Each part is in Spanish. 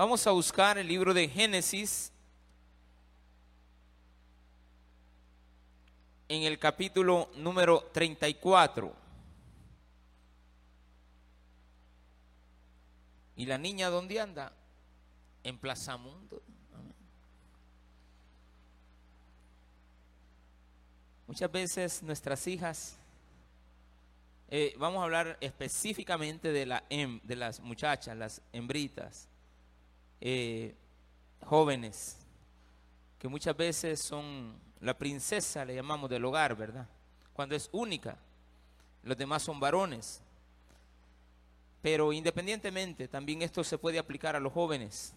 Vamos a buscar el libro de Génesis en el capítulo número 34. ¿Y la niña dónde anda? En Plaza Mundo. Muchas veces nuestras hijas, eh, vamos a hablar específicamente de, la, de las muchachas, las hembritas, eh, jóvenes, que muchas veces son la princesa, le llamamos del hogar, ¿verdad? Cuando es única, los demás son varones. Pero independientemente, también esto se puede aplicar a los jóvenes.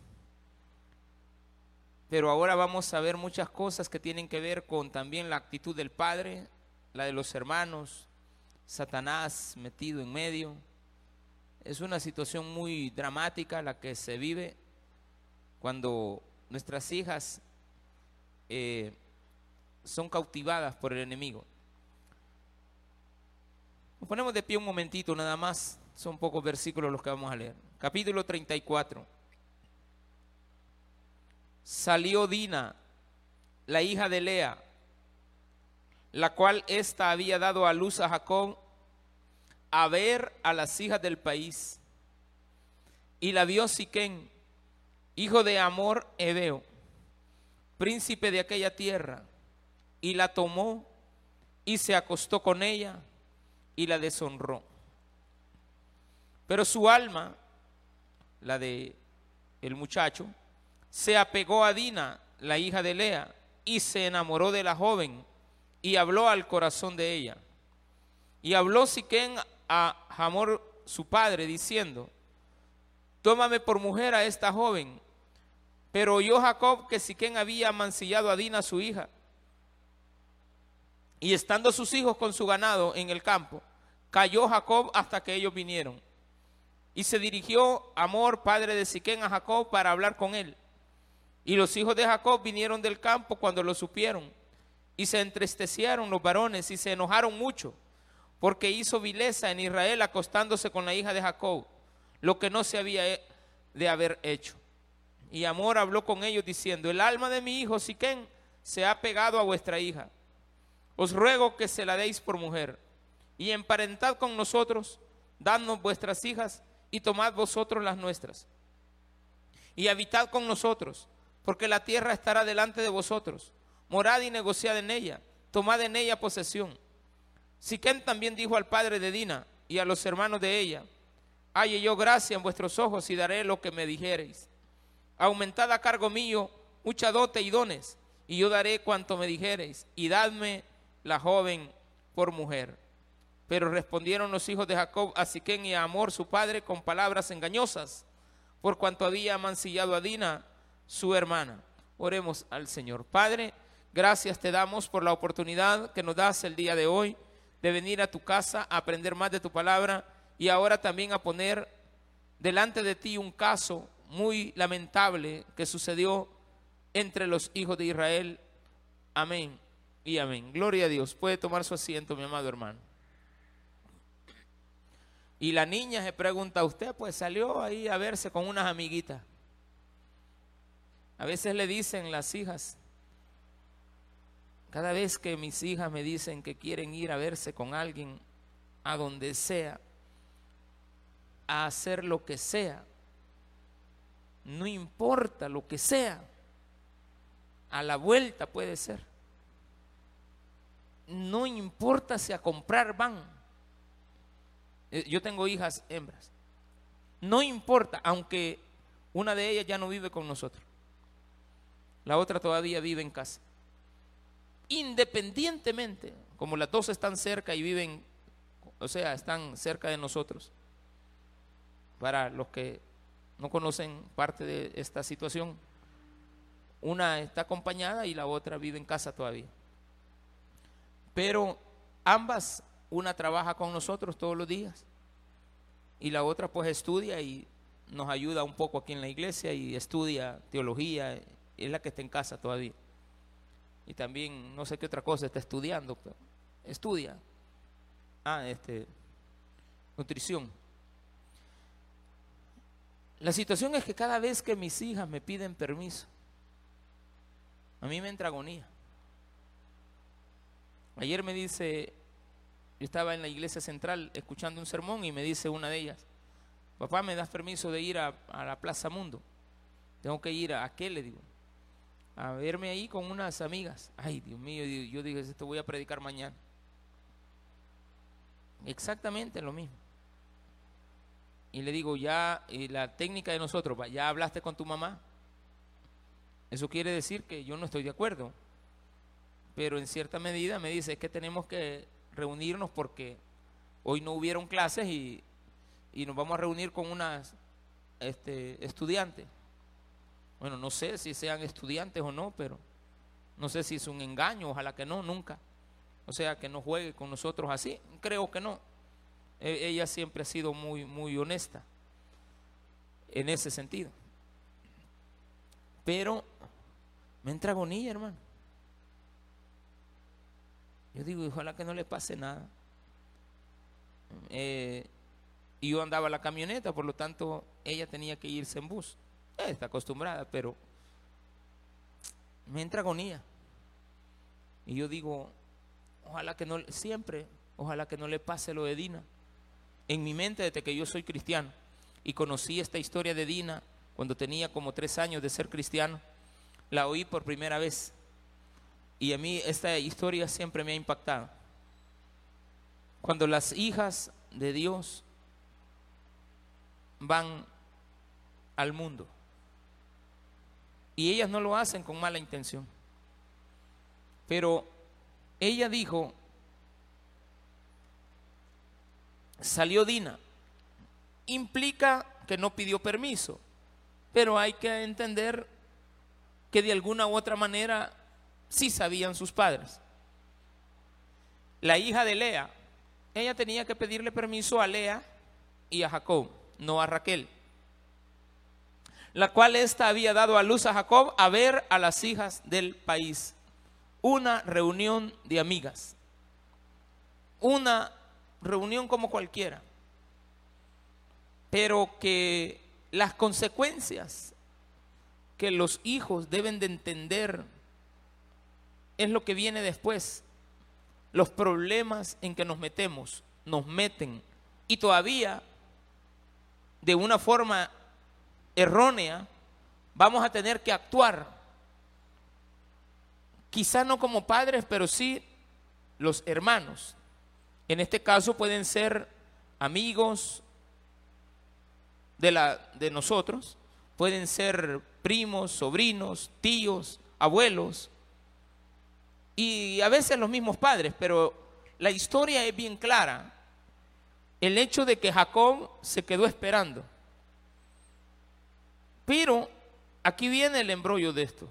Pero ahora vamos a ver muchas cosas que tienen que ver con también la actitud del padre, la de los hermanos, Satanás metido en medio. Es una situación muy dramática la que se vive cuando nuestras hijas eh, son cautivadas por el enemigo. Nos ponemos de pie un momentito nada más, son pocos versículos los que vamos a leer. Capítulo 34. Salió Dina, la hija de Lea, la cual ésta había dado a luz a Jacob, a ver a las hijas del país. Y la vio Siquén, hijo de Amor Ebeo, príncipe de aquella tierra, y la tomó y se acostó con ella y la deshonró. Pero su alma, la de el muchacho, se apegó a Dina, la hija de Lea, y se enamoró de la joven y habló al corazón de ella. Y habló Siquén a Hamor su padre diciendo: Tómame por mujer a esta joven. Pero oyó Jacob que Siquén había mancillado a Dina su hija. Y estando sus hijos con su ganado en el campo, cayó Jacob hasta que ellos vinieron. Y se dirigió Amor, padre de Siquén, a Jacob para hablar con él. Y los hijos de Jacob vinieron del campo cuando lo supieron. Y se entristecieron los varones y se enojaron mucho, porque hizo vileza en Israel acostándose con la hija de Jacob, lo que no se había he- de haber hecho. Y Amor habló con ellos diciendo, el alma de mi hijo Siquén se ha pegado a vuestra hija. Os ruego que se la deis por mujer, y emparentad con nosotros, dadnos vuestras hijas, y tomad vosotros las nuestras. Y habitad con nosotros, porque la tierra estará delante de vosotros. Morad y negociad en ella, tomad en ella posesión. Siquén también dijo al padre de Dina y a los hermanos de ella, halle yo gracia en vuestros ojos y daré lo que me dijereis. Aumentad a cargo mío mucha dote y dones, y yo daré cuanto me dijereis, y dadme la joven por mujer. Pero respondieron los hijos de Jacob a Siquén y a Amor su padre con palabras engañosas, por cuanto había mancillado a Dina, su hermana. Oremos al Señor. Padre, gracias te damos por la oportunidad que nos das el día de hoy de venir a tu casa a aprender más de tu palabra y ahora también a poner delante de ti un caso muy lamentable que sucedió entre los hijos de Israel. Amén y amén. Gloria a Dios. Puede tomar su asiento, mi amado hermano. Y la niña se pregunta a usted, pues salió ahí a verse con unas amiguitas. A veces le dicen las hijas, cada vez que mis hijas me dicen que quieren ir a verse con alguien, a donde sea, a hacer lo que sea, no importa lo que sea, a la vuelta puede ser. No importa si a comprar van. Eh, Yo tengo hijas hembras. No importa, aunque una de ellas ya no vive con nosotros. La otra todavía vive en casa. Independientemente, como las dos están cerca y viven, o sea, están cerca de nosotros. Para los que no conocen parte de esta situación, una está acompañada y la otra vive en casa todavía. Pero ambas, una trabaja con nosotros todos los días y la otra pues estudia y nos ayuda un poco aquí en la iglesia y estudia teología, es la que está en casa todavía. Y también no sé qué otra cosa está estudiando, estudia. Ah, este nutrición. La situación es que cada vez que mis hijas me piden permiso, a mí me entra agonía. Ayer me dice, yo estaba en la iglesia central escuchando un sermón y me dice una de ellas, papá, ¿me das permiso de ir a, la Plaza Mundo? Tengo que ir a, ¿a qué? Le digo, a verme ahí con unas amigas. Ay, Dios mío, yo dije, esto voy a predicar mañana. Exactamente lo mismo. Y le digo, ya, y la técnica de nosotros, ya hablaste con tu mamá. Eso quiere decir que yo no estoy de acuerdo. Pero en cierta medida me dice que tenemos que reunirnos porque hoy no hubieron clases y, nos vamos a reunir con unas este, estudiantes. Bueno, no sé si sean estudiantes o no, pero no sé si es un engaño, ojalá que no, nunca. O sea, que no juegue con nosotros así. Creo que no. E, ella siempre ha sido muy, muy honesta en ese sentido. Pero me entra agonía, hermano. Yo digo, ojalá que no le pase nada. Eh, y yo andaba la camioneta, por lo tanto, ella tenía que irse en bus. está acostumbrada, pero me entra agonía. Y yo digo, ojalá que no, siempre, ojalá que no le pase lo de Dina. En mi mente, desde que yo soy cristiano y conocí esta historia de Dina cuando tenía como tres años de ser cristiano, la oí por primera vez. Y a mí esta historia siempre me ha impactado. Cuando las hijas de Dios van al mundo y ellas no lo hacen con mala intención. Pero ella dijo, salió Dina. Implica que no pidió permiso, pero hay que entender que de alguna u otra manera sí sabían sus padres. La hija de Lea, ella tenía que pedirle permiso a Lea y a Jacob, no a Raquel, la cual ésta había dado a luz a Jacob a ver a las hijas del país. Una reunión de amigas, una reunión como cualquiera, pero que las consecuencias que los hijos deben de entender es lo que viene después. Los problemas en que nos metemos, nos meten y todavía de una forma errónea vamos a tener que actuar. Quizá no como padres, pero sí los hermanos. En este caso pueden ser amigos de, la, de nosotros, pueden ser primos, sobrinos, tíos, abuelos, y a veces los mismos padres, pero la historia es bien clara. El hecho de que Jacob se quedó esperando. Pero aquí viene el embrollo de esto.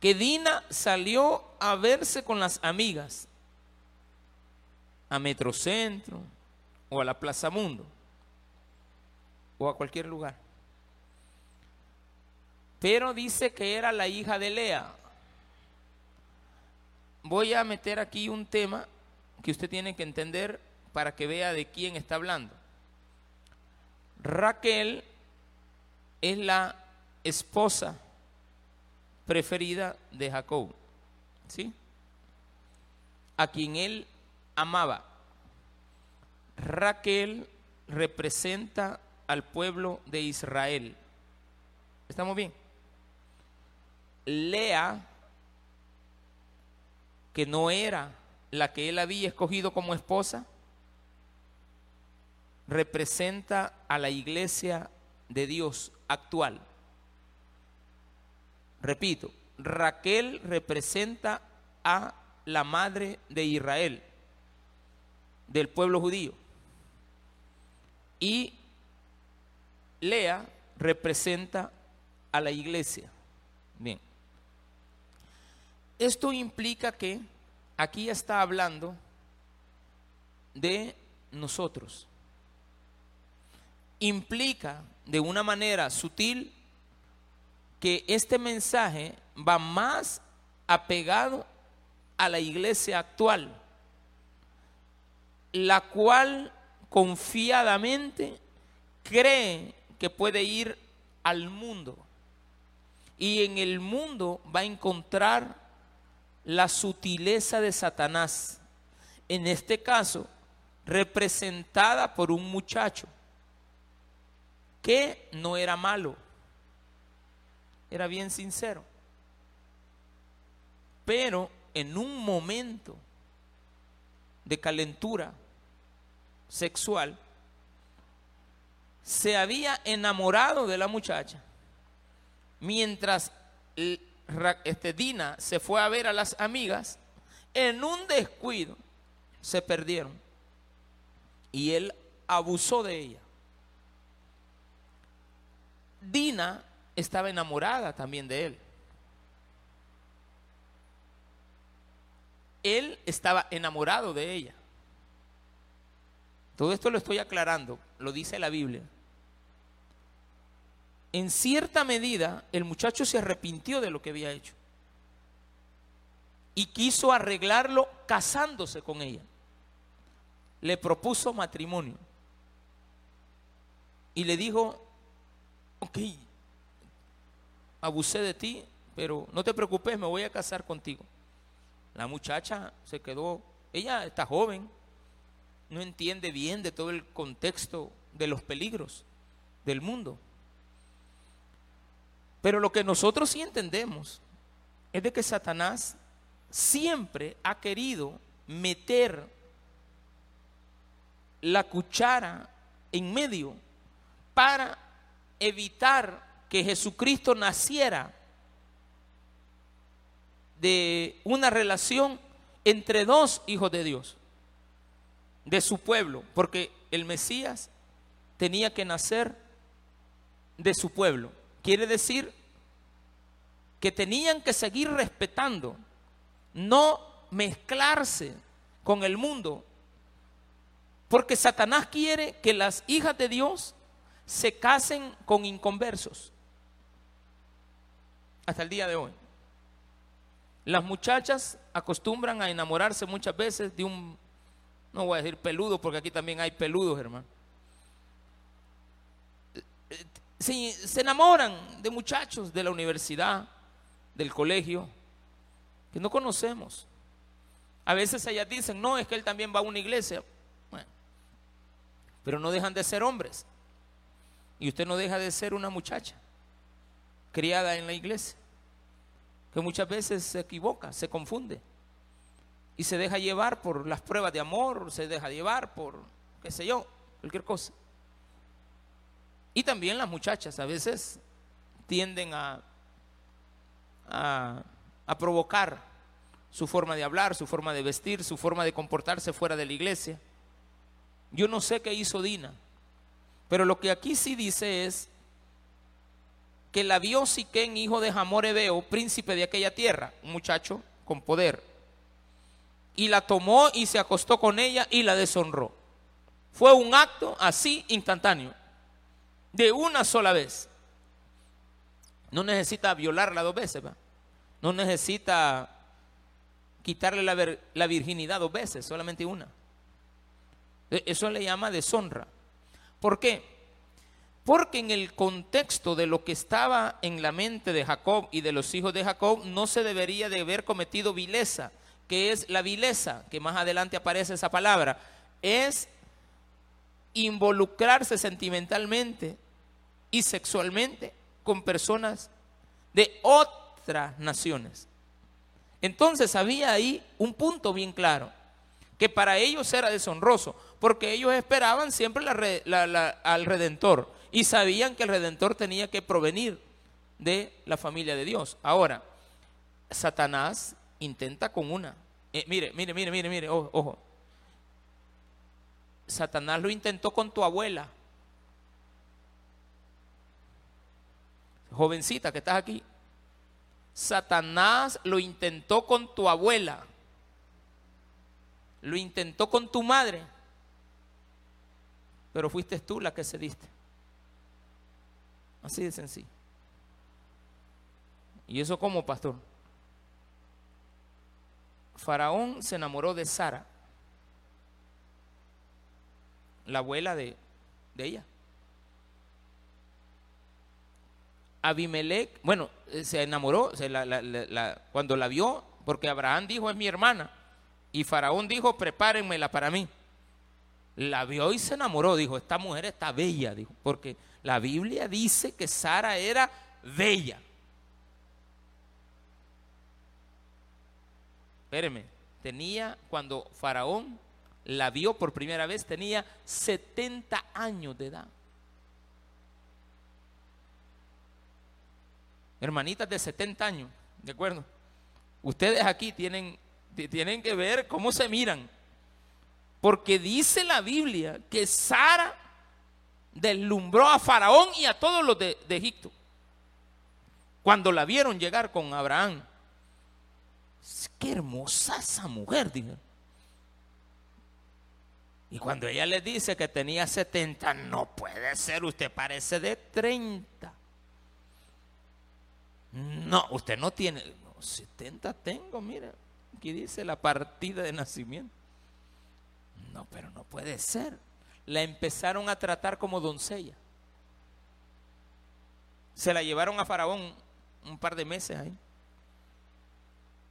Que Dina salió a verse con las amigas a Metrocentro o a la Plaza Mundo o a cualquier lugar. Pero dice que era la hija de Lea voy a meter aquí un tema que usted tiene que entender para que vea de quién está hablando. Raquel es la esposa preferida de Jacob, ¿sí? A quien él amaba. Raquel representa al pueblo de Israel. ¿Estamos bien? Lea que no era la que él había escogido como esposa, representa a la iglesia de Dios actual. Repito, Raquel representa a la madre de Israel, del pueblo judío. Y Lea representa a la iglesia. Bien. Esto implica que aquí está hablando de nosotros. Implica de una manera sutil que este mensaje va más apegado a la iglesia actual, la cual confiadamente cree que puede ir al mundo. Y en el mundo va a encontrar la sutileza de Satanás, en este caso representada por un muchacho que no era malo, era bien sincero, pero en un momento de calentura sexual, se había enamorado de la muchacha, mientras este, Dina se fue a ver a las amigas, en un descuido se perdieron y él abusó de ella. Dina estaba enamorada también de él. Él estaba enamorado de ella. Todo esto lo estoy aclarando, lo dice la Biblia. En cierta medida, el muchacho se arrepintió de lo que había hecho y quiso arreglarlo casándose con ella. Le propuso matrimonio y le dijo, ok, abusé de ti, pero no te preocupes, me voy a casar contigo. La muchacha se quedó, ella está joven, no entiende bien de todo el contexto de los peligros del mundo. Pero lo que nosotros sí entendemos es de que Satanás siempre ha querido meter la cuchara en medio para evitar que Jesucristo naciera de una relación entre dos hijos de Dios, de su pueblo, porque el Mesías tenía que nacer de su pueblo. Quiere decir que tenían que seguir respetando, no mezclarse con el mundo, porque Satanás quiere que las hijas de Dios se casen con inconversos. Hasta el día de hoy. Las muchachas acostumbran a enamorarse muchas veces de un, no voy a decir peludo, porque aquí también hay peludos, hermano. Se, se enamoran de muchachos de la universidad, del colegio, que no conocemos. A veces ellas dicen, no, es que él también va a una iglesia. Bueno, pero no dejan de ser hombres. Y usted no deja de ser una muchacha criada en la iglesia, que muchas veces se equivoca, se confunde y se deja llevar por las pruebas de amor, se deja llevar por, qué sé yo, cualquier cosa. Y también las muchachas a veces tienden a, a, provocar su forma de hablar, su forma de vestir, su forma de comportarse fuera de la iglesia. Yo no sé qué hizo Dina. Pero lo que aquí sí dice es que la vio Siquén, hijo de Jamor Ebeo, príncipe de aquella tierra, un muchacho con poder. Y la tomó y se acostó con ella y la deshonró. Fue un acto así instantáneo, de una sola vez. No necesita violarla dos veces, no necesita quitarle la, la virginidad dos veces, solamente una. E, eso le llama deshonra. ¿Por qué? Porque en el contexto de lo que estaba en la mente de Jacob y de los hijos de Jacob no se debería de haber cometido vileza, que es la vileza, que más adelante aparece esa palabra, es involucrarse sentimentalmente y sexualmente con personas de otras naciones. Entonces había ahí un punto bien claro, que para ellos era deshonroso porque ellos esperaban siempre al Redentor y sabían que el Redentor tenía que provenir de la familia de Dios. Ahora, Satanás intenta con una. Eh, mire, mire, mire, mire, mire, ojo, ojo. Satanás lo intentó con tu abuela. Jovencita que estás aquí. Satanás lo intentó con tu abuela. Lo intentó con tu madre pero fuiste tú la que cediste. Así de sencillo. ¿Y eso como pastor? Faraón se enamoró de Sara, la abuela de, de ella. Abimelech, bueno, eh, se enamoró, cuando la vio, porque Abraham dijo es mi hermana, y Faraón dijo prepárenmela para mí. La vio y se enamoró, dijo, esta mujer está bella, dijo, porque la Biblia dice que Sara era bella. Espéreme, tenía, cuando Faraón la vio por primera vez, tenía 70 años de edad. Hermanitas de 70 años, ¿de acuerdo? Ustedes aquí tienen, ti- tienen que ver cómo se miran. Porque dice la Biblia que Sara deslumbró a Faraón y a todos los de, Egipto. Cuando la vieron llegar con Abraham. Qué hermosa esa mujer. Y cuando ella le dice que tenía 70, no puede ser, usted parece de 30. No, usted no tiene. no, 70 tengo, mira. Aquí dice la partida de nacimiento. No, pero no puede ser. La empezaron a tratar como doncella. Se la llevaron a Faraón un par de meses ahí.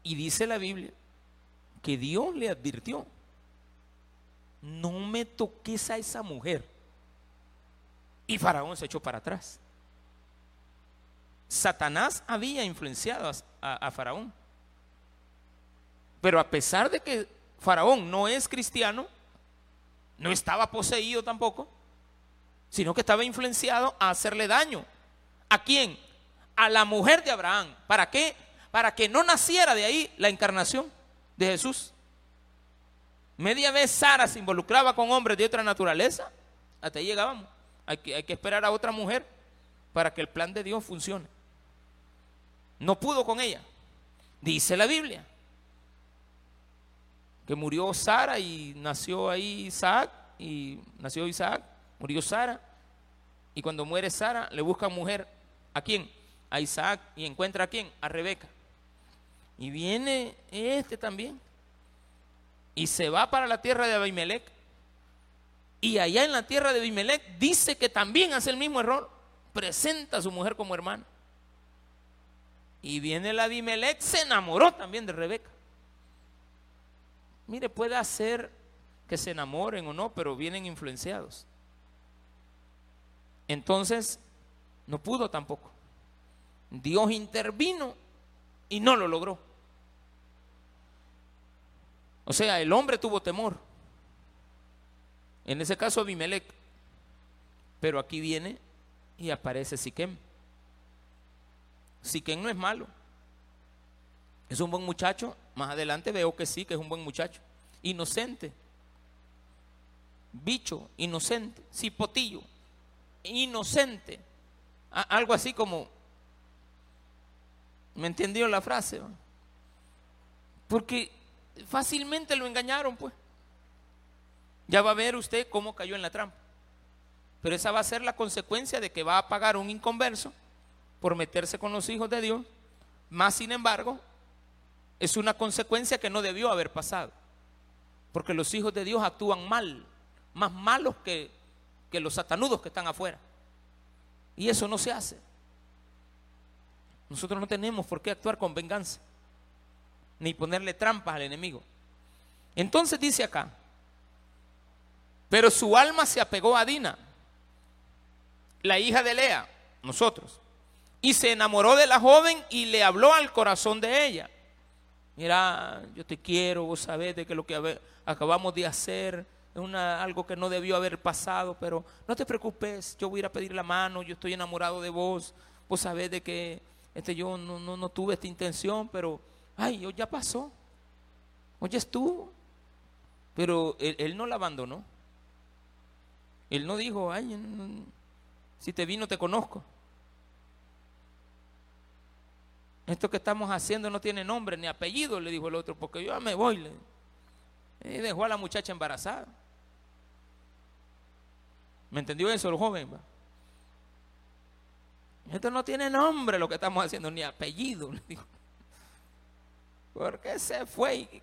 Y dice la Biblia que Dios le advirtió, no me toques a esa mujer. Y Faraón se echó para atrás. Satanás había influenciado a, a- Faraón. Pero a pesar de que Faraón no es cristiano, no estaba poseído tampoco, sino que estaba influenciado a hacerle daño. ¿A quién? A la mujer de Abraham. ¿Para qué? Para que no naciera de ahí la encarnación de Jesús. Media vez Sara se involucraba con hombres de otra naturaleza, hasta ahí llegábamos. Hay que, hay que esperar a otra mujer para que el plan de Dios funcione. No pudo con ella. Dice la Biblia que murió Sara y nació ahí Isaac y nació Isaac, murió Sara y cuando muere Sara le busca mujer a quién? A Isaac y encuentra a quién? A Rebeca. Y viene este también y se va para la tierra de Abimelech. Y allá en la tierra de Abimelech dice que también hace el mismo error, presenta a su mujer como hermana. Y viene el Abimelech, se enamoró también de Rebeca. Mire, puede hacer que se enamoren o no, pero vienen influenciados. Entonces, no pudo tampoco. Dios intervino y no lo logró. O sea, el hombre tuvo temor. En ese caso Abimelech. Pero aquí viene y aparece Siquem. Siquem no es malo. Es un buen muchacho. Más adelante veo que sí, que es un buen muchacho. Inocente. Bicho, inocente. Cipotillo, inocente. Algo así como... ¿Me entendió la frase? Porque fácilmente lo engañaron, pues. Ya va a ver usted cómo cayó en la trampa. Pero esa va a ser la consecuencia de que va a pagar un inconverso por meterse con los hijos de Dios. Más sin embargo, es una consecuencia que no debió haber pasado. Porque los hijos de Dios actúan mal, más malos que, que los satanudos que están afuera. Y eso no se hace. Nosotros no tenemos por qué actuar con venganza, ni ponerle trampas al enemigo. Entonces dice acá, pero su alma se apegó a Dina, la hija de Lea, nosotros, y se enamoró de la joven y le habló al corazón de ella. Mira, yo te quiero, vos sabés de que lo que acabamos de hacer es una, algo que no debió haber pasado, pero no te preocupes, yo voy a ir a pedir la mano, yo estoy enamorado de vos, vos sabés de que este, yo no, no, no tuve esta intención, pero, ay, hoy ya pasó, hoy estuvo, pero él, él no la abandonó, él no dijo, ay, si te vi no te conozco. Esto que estamos haciendo no tiene nombre ni apellido, le dijo el otro, porque yo ya me voy. le- Y dejó a la muchacha embarazada. ¿Me entendió eso el joven? Esto no tiene nombre lo que estamos haciendo, ni apellido, le dijo. Porque se fue y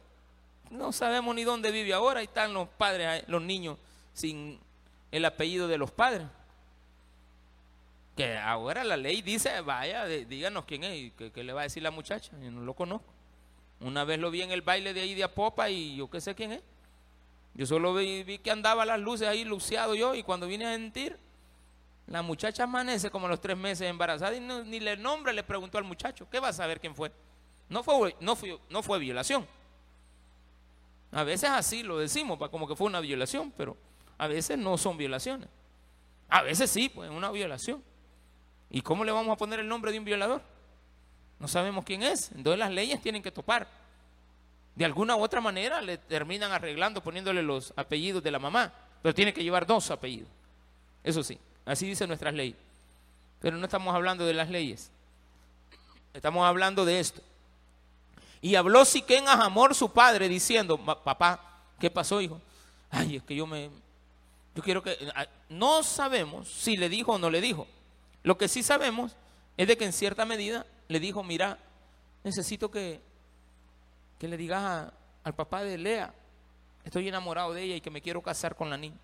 no sabemos ni dónde vive ahora. Ahí están los padres, los niños sin el apellido de los padres. Que ahora la ley dice, vaya, díganos quién es, ¿qué, le va a decir la muchacha? Yo no lo conozco. Una vez lo vi en el baile de ahí de Apopa y yo qué sé quién es. Yo solo vi, que andaba las luces ahí luciado yo y cuando vine a sentir, la muchacha amanece como los tres meses embarazada y ni le nombre le preguntó al muchacho, ¿qué va a saber quién fue? No fue, no fue, no fue violación. A veces así lo decimos, como que fue una violación, pero a veces no son violaciones. A veces sí, pues una violación. ¿Y cómo le vamos a poner el nombre de un violador? No sabemos quién es. Entonces las leyes tienen que topar. De alguna u otra manera le terminan arreglando poniéndole los apellidos de la mamá, pero tiene que llevar dos apellidos. Eso sí, así dice nuestras leyes. Pero no estamos hablando de las leyes. Estamos hablando de esto. Y habló Siquén a Jamor, su padre, diciendo, papá, ¿qué pasó, hijo? Ay, es que yo me... Yo quiero que... No sabemos si le dijo o no le dijo. Lo que sí sabemos es de que en cierta medida le dijo, mira, necesito que, que le digas al papá de Lea, estoy enamorado de ella y que me quiero casar con la niña.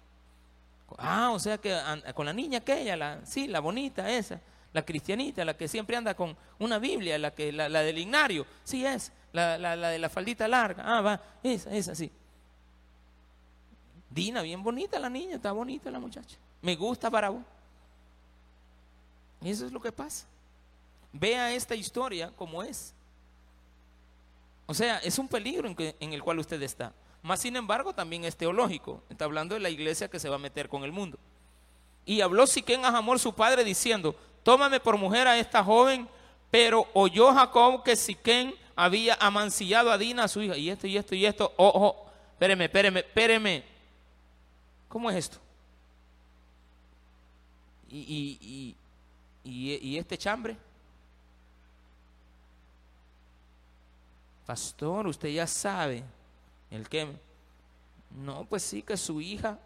Ah, o sea que con la niña aquella, la, sí, la bonita esa, la cristianita, la que siempre anda con una Biblia, la que la, del ignario, sí es, la, la, de la faldita larga, ah, va, esa, esa, sí. Dina, bien bonita la niña, está bonita la muchacha. Me gusta para vos. Y eso es lo que pasa. Vea esta historia como es. O sea, es un peligro en, el cual usted está. Más sin embargo, también es teológico. Está hablando de la iglesia que se va a meter con el mundo. Y habló Siquén a Jamor, su padre, diciendo, tómame por mujer a esta joven, pero oyó Jacob que Siquén había amancillado a Dina, su hija, y esto, y esto, y esto. Ojo, espéreme, espéreme, espéreme. ¿Cómo es esto? ¿Y, este chambre? Pastor, usted ya sabe. ¿El qué? No, pues sí, que su hija,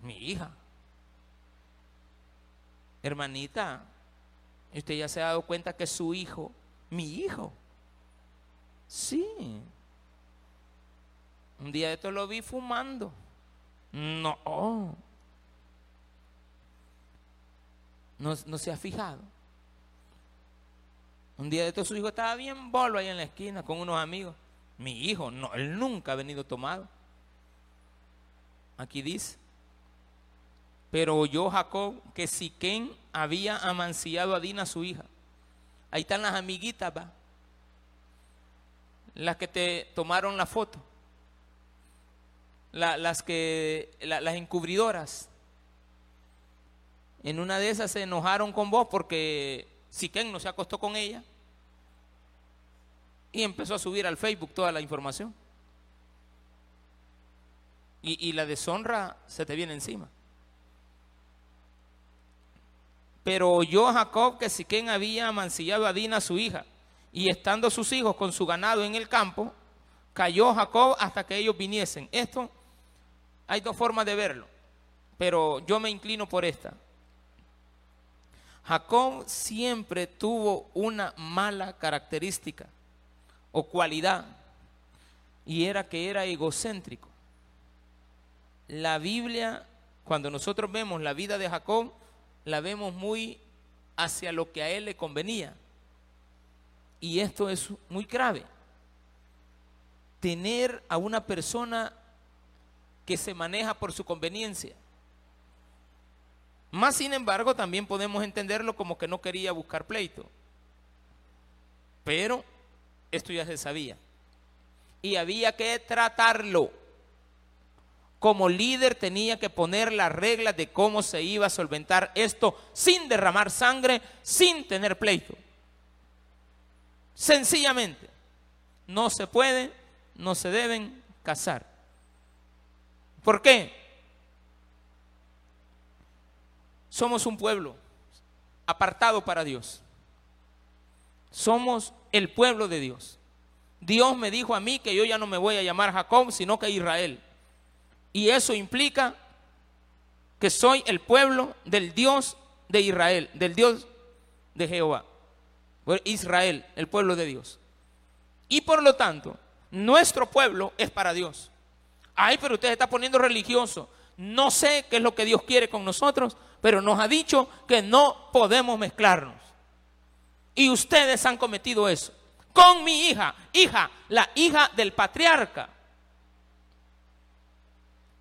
mi hija, hermanita, usted ya se ha dado cuenta que su hijo, mi hijo, sí. Un día de esto lo vi fumando. No. No, se ha fijado. Un día de estos su hijo estaba bien bolo ahí en la esquina con unos amigos. Mi hijo, no, él nunca ha venido tomado. Aquí dice, pero oyó Jacob que Siquén había amancillado a Dina su hija. Ahí están las amiguitas, va. Las que te tomaron la foto. las que, las encubridoras en una de esas se enojaron con vos porque Siquén no se acostó con ella y empezó a subir al Facebook toda la información. Y, la deshonra se te viene encima. Pero oyó Jacob que Siquén había amancillado a Dina, su hija, y estando sus hijos con su ganado en el campo, cayó Jacob hasta que ellos viniesen. Esto hay dos formas de verlo, pero yo me inclino por esta. Jacob siempre tuvo una mala característica o cualidad y era que era egocéntrico. La Biblia, cuando nosotros vemos la vida de Jacob, la vemos muy hacia lo que a él le convenía. Y esto es muy grave. Tener a una persona que se maneja por su conveniencia. Más sin embargo, también podemos entenderlo como que no quería buscar pleito. Pero esto ya se sabía. Y había que tratarlo. Como líder tenía que poner las reglas de cómo se iba a solventar esto sin derramar sangre, sin tener pleito. Sencillamente, no se puede, no se deben casar. ¿Por qué? Somos un pueblo apartado para Dios. Somos el pueblo de Dios. Dios me dijo a mí que yo ya no me voy a llamar Jacob, sino que Israel. Y eso implica que soy el pueblo del Dios de Israel, del Dios de Jehová. Israel, el pueblo de Dios. Y por lo tanto, nuestro pueblo es para Dios. Ay, pero usted está poniendo religioso. No sé qué es lo que Dios quiere con nosotros, pero nos ha dicho que no podemos mezclarnos. Y ustedes han cometido eso. Con mi hija, hija, la hija del patriarca,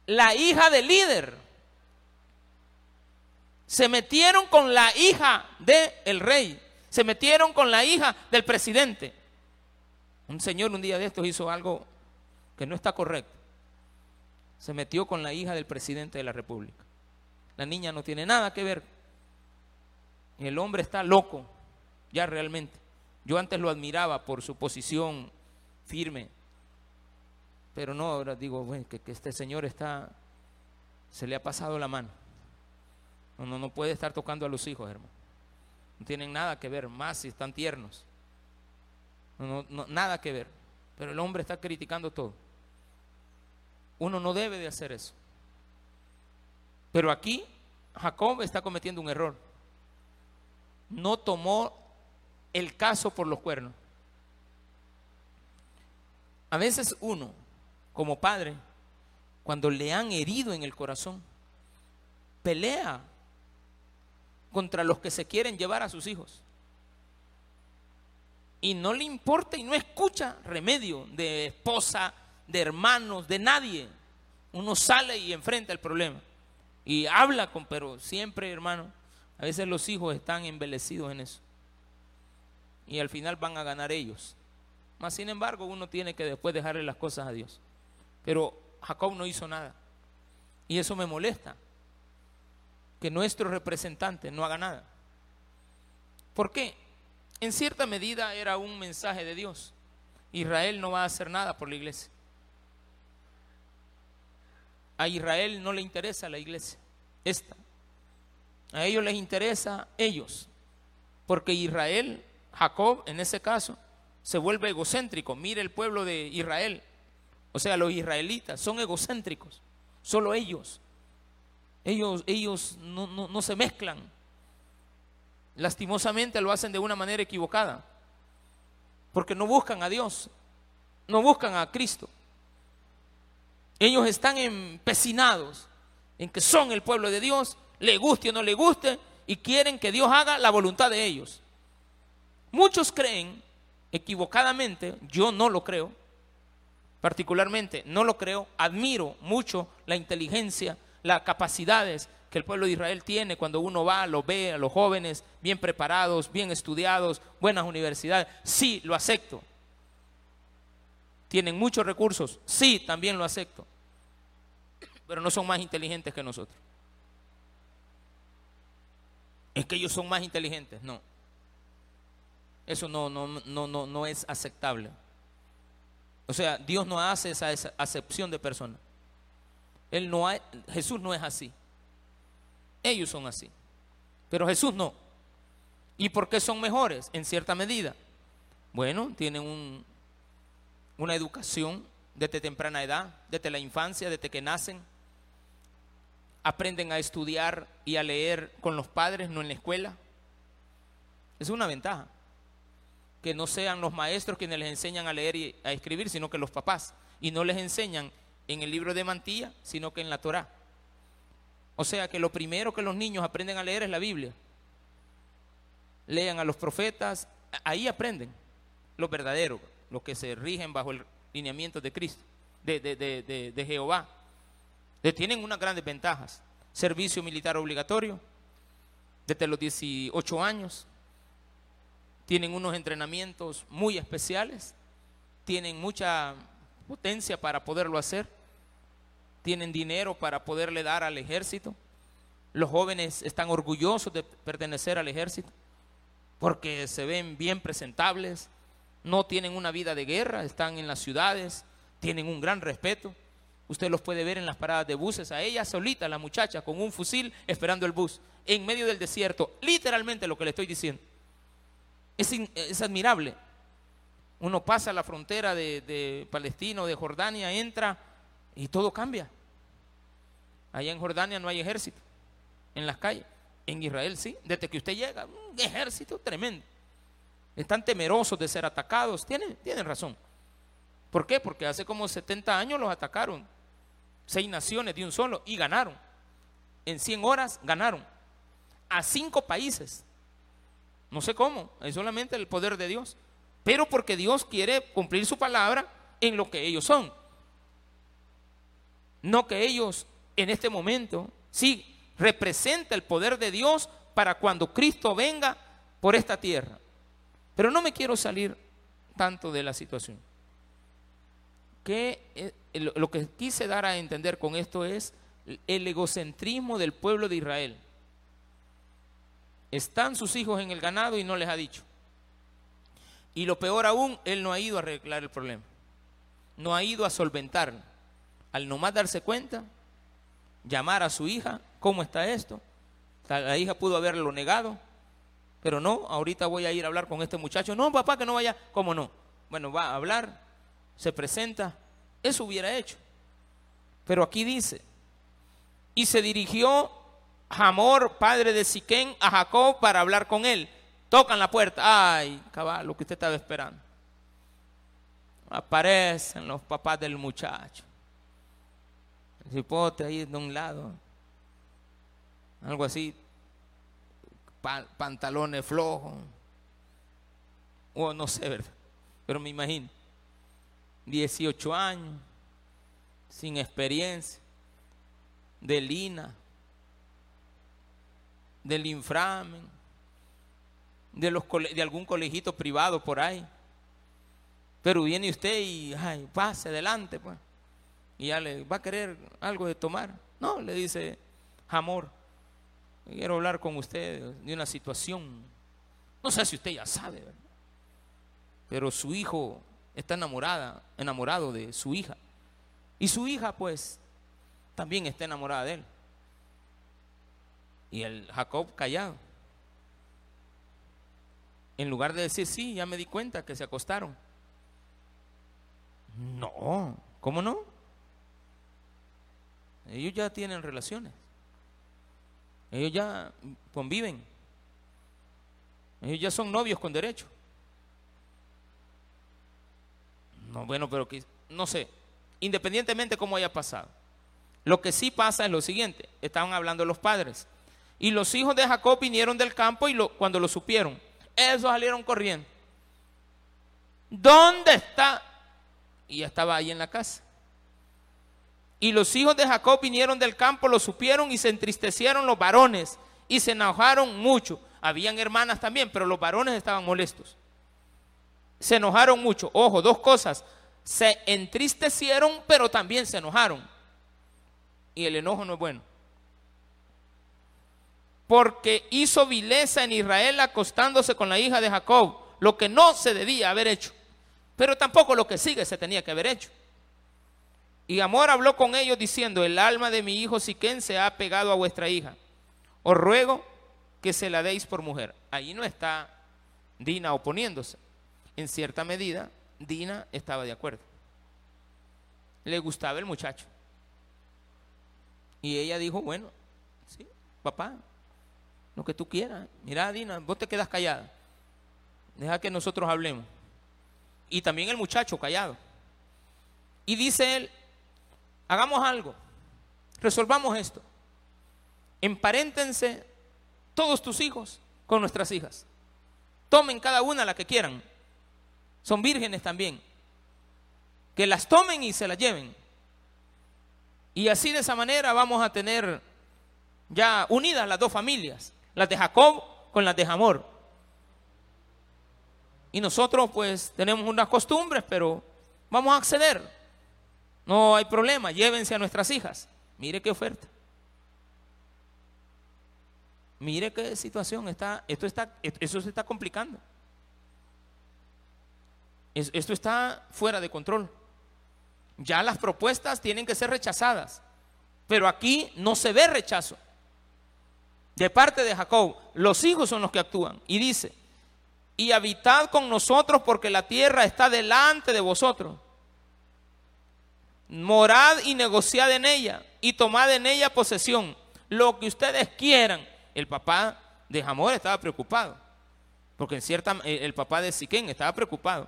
la hija del líder. Se metieron con la hija del rey, se metieron con la hija del presidente. Un señor un día de estos hizo algo que no está correcto. Se metió con la hija del presidente de la República. La niña no tiene nada que ver. El hombre está loco, ya realmente. Yo antes lo admiraba por su posición firme, pero no, ahora digo que, que, este señor está, se le ha pasado la mano. No, no, puede estar tocando a los hijos, hermano. No tienen nada que ver, más si están tiernos. No, no, nada que ver. Pero el hombre está criticando todo. Uno no debe de hacer eso. Pero aquí Jacob está cometiendo un error. No tomó el caso por los cuernos. A veces uno, como padre, cuando le han herido en el corazón, pelea contra los que se quieren llevar a sus hijos. Y no le importa y no escucha remedio de esposa, de hermanos, de nadie. Uno sale y enfrenta el problema. Y habla con, pero siempre, hermano, a veces los hijos están embelecidos en eso. Y al final van a ganar ellos. Mas, sin embargo, uno tiene que después dejarle las cosas a Dios. Pero Jacob no hizo nada. Y eso me molesta. Que nuestro representante no haga nada. ¿Por qué? En cierta medida era un mensaje de Dios. Israel no va a hacer nada por la iglesia. A Israel no le interesa la iglesia. Esta. A ellos les interesa ellos. Porque Israel, Jacob en ese caso, se vuelve egocéntrico. Mire el pueblo de Israel. O sea, los israelitas son egocéntricos. Solo ellos. Ellos, ellos no, no se mezclan. Lastimosamente lo hacen de una manera equivocada. Porque no buscan a Dios. No buscan a Cristo. Ellos están empecinados en que son el pueblo de Dios, le guste o no le guste, y quieren que Dios haga la voluntad de ellos. Muchos creen equivocadamente, yo no lo creo, particularmente no lo creo, admiro mucho la inteligencia, las capacidades que el pueblo de Israel tiene cuando uno va, lo ve a los jóvenes bien preparados, bien estudiados, buenas universidades, sí, lo acepto. Tienen muchos recursos, sí, también lo acepto pero no son más inteligentes que nosotros. Es que ellos son más inteligentes, no. Eso no, no, no, no, no es aceptable. O sea, Dios no hace esa, acepción de personas. Él no Jesús no es así. Ellos son así. Pero Jesús no. ¿Y por qué son mejores? En cierta medida. Bueno, tienen un, una educación desde temprana edad, desde la infancia, desde que nacen aprenden a estudiar y a leer con los padres, no en la escuela. Es una ventaja. Que no sean los maestros quienes les enseñan a leer y a escribir, sino que los papás. Y no les enseñan en el libro de mantilla, sino que en la Torah. O sea que lo primero que los niños aprenden a leer es la Biblia. Lean a los profetas, ahí aprenden lo verdadero, los que se rigen bajo el lineamiento de Cristo, de, de Jehová tienen unas grandes ventajas. Servicio militar obligatorio desde los 18 años. Tienen unos entrenamientos muy especiales. Tienen mucha potencia para poderlo hacer. Tienen dinero para poderle dar al ejército. Los jóvenes están orgullosos de pertenecer al ejército porque se ven bien presentables, no tienen una vida de guerra, están en las ciudades, tienen un gran respeto. Usted los puede ver en las paradas de buses, a ella solita, la muchacha, con un fusil esperando el bus, en medio del desierto. Literalmente lo que le estoy diciendo. Es, admirable. Uno pasa la frontera de, de Palestina o de Jordania, entra y todo cambia. Allá en Jordania no hay ejército en las calles. En Israel sí, desde que usted llega, un ejército tremendo. Están temerosos de ser atacados. Tienen, tienen razón. ¿Por qué? Porque hace como 70 años los atacaron seis naciones de un solo, y ganaron. En 100 horas ganaron. A cinco países. No sé cómo, es solamente el poder de Dios. Pero porque Dios quiere cumplir su palabra en lo que ellos son. No que ellos en este momento, sí, representa el poder de Dios para cuando Cristo venga por esta tierra. Pero no me quiero salir tanto de la situación. Que eh, lo que quise dar a entender con esto es el egocentrismo del pueblo de Israel. Están sus hijos en el ganado y no les ha dicho. Y lo peor aún, él no ha ido a arreglar el problema. No ha ido a solventarlo. Al nomás darse cuenta, llamar a su hija, ¿cómo está esto? La hija pudo haberlo negado, pero no, ahorita voy a ir a hablar con este muchacho. No, papá, que no vaya. ¿Cómo no? Bueno, va a hablar, se presenta. Eso hubiera hecho. Pero aquí dice, y se dirigió Hamor, padre de Siquén, a Jacob para hablar con él. Tocan la puerta. Ay, cabal, lo que usted estaba esperando. Aparecen los papás del muchacho. El cipote ahí de un lado. Algo así. pantalones flojos. O no sé, ¿verdad? Pero me imagino. 18 años. Sin experiencia. De Lina del inframen, de, de algún colegito privado por ahí. Pero viene usted y ay, pase adelante, pues. Y ya le va a querer algo de tomar. No, le dice, amor, quiero hablar con usted de una situación. No sé si usted ya sabe, pero su hijo está enamorada, enamorado de su hija. Y su hija, pues, también está enamorada de él. Y el Jacob callado. En lugar de decir, sí, ya me di cuenta que se acostaron. No, ¿cómo no? Ellos ya tienen relaciones. Ellos ya conviven. Ellos ya son novios con derecho. No, bueno, pero que, no sé, independientemente cómo haya pasado. Lo que sí pasa es lo siguiente, estaban hablando los padres. Y los hijos de Jacob vinieron del campo y lo, cuando lo supieron, esos salieron corriendo. ¿Dónde está? Y ya estaba ahí en la casa. Y los hijos de Jacob vinieron del campo, lo supieron y se entristecieron los varones y se enojaron mucho. Habían hermanas también, pero los varones estaban molestos. Se enojaron mucho. Ojo, dos cosas. Se entristecieron, pero también se enojaron. Y el enojo no es bueno porque hizo vileza en Israel acostándose con la hija de Jacob, lo que no se debía haber hecho, pero tampoco lo que sigue se tenía que haber hecho. Y Amor habló con ellos diciendo, el alma de mi hijo Siquén se ha pegado a vuestra hija. Os ruego que se la deis por mujer. Ahí no está Dina oponiéndose. En cierta medida, Dina estaba de acuerdo. Le gustaba el muchacho. Y ella dijo, bueno, sí, papá, lo que tú quieras. Mira, Dina, vos te quedas callada. Deja que nosotros hablemos. Y también el muchacho callado. Y dice él, hagamos algo, resolvamos esto. Emparéntense todos tus hijos con nuestras hijas. Tomen cada una la que quieran. Son vírgenes también. Que las tomen y se las lleven. Y así de esa manera vamos a tener ya unidas las dos familias las de Jacob con las de Hamor. Y nosotros pues tenemos unas costumbres, pero vamos a acceder. No hay problema, llévense a nuestras hijas. Mire qué oferta. Mire qué situación está, esto está, eso se está complicando. Esto está fuera de control. Ya las propuestas tienen que ser rechazadas, pero aquí no se ve rechazo de parte de Jacob, los hijos son los que actúan. Y dice, y habitad con nosotros porque la tierra está delante de vosotros. Morad y negociad en ella y tomad en ella posesión. Lo que ustedes quieran. El papá de Jamor estaba preocupado. Porque en cierta, el papá de Siquén estaba preocupado.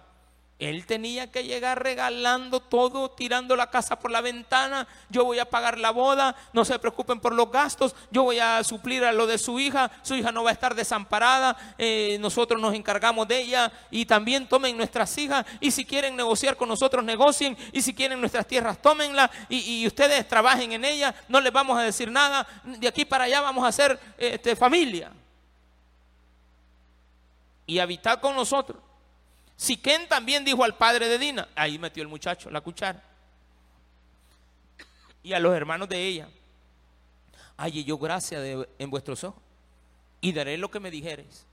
Él tenía que llegar regalando todo, tirando la casa por la ventana. Yo voy a pagar la boda, no se preocupen por los gastos. Yo voy a suplir a lo de su hija. Su hija no va a estar desamparada. Eh, nosotros nos encargamos de ella y también tomen nuestras hijas. Y si quieren negociar con nosotros, negocien. Y si quieren nuestras tierras, tómenlas. Y, ustedes trabajen en ella. No les vamos a decir nada. De aquí para allá vamos a ser este, familia. Y habitar con nosotros. Siquén también dijo al padre de Dina, ahí metió el muchacho la cuchara. Y a los hermanos de ella, halle yo gracia en vuestros ojos y daré lo que me dijereis.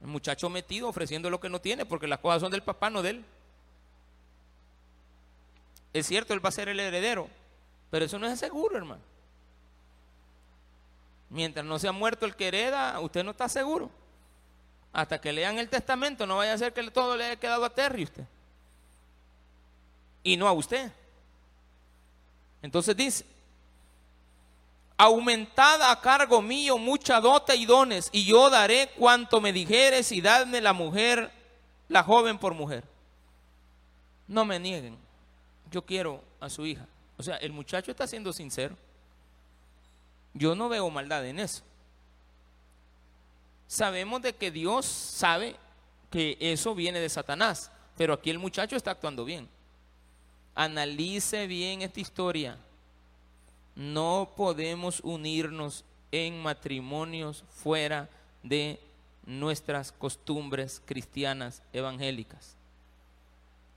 El muchacho metido ofreciendo lo que no tiene, porque las cosas son del papá, no de él. Es cierto, él va a ser el heredero, pero eso no es seguro, hermano. Mientras no sea muerto el que hereda, usted no está seguro. Hasta que lean el testamento, no vaya a ser que todo le haya quedado a Terry usted. Y no a usted. Entonces dice, aumentada a cargo mío mucha dote y dones, y yo daré cuanto me dijeres y dadme la mujer, la joven por mujer. No me nieguen, yo quiero a su hija. O sea, el muchacho está siendo sincero. Yo no veo maldad en eso sabemos de que Dios sabe que eso viene de Satanás, pero aquí el muchacho está actuando bien. Analice bien esta historia. No podemos unirnos en matrimonios fuera de nuestras costumbres cristianas evangélicas.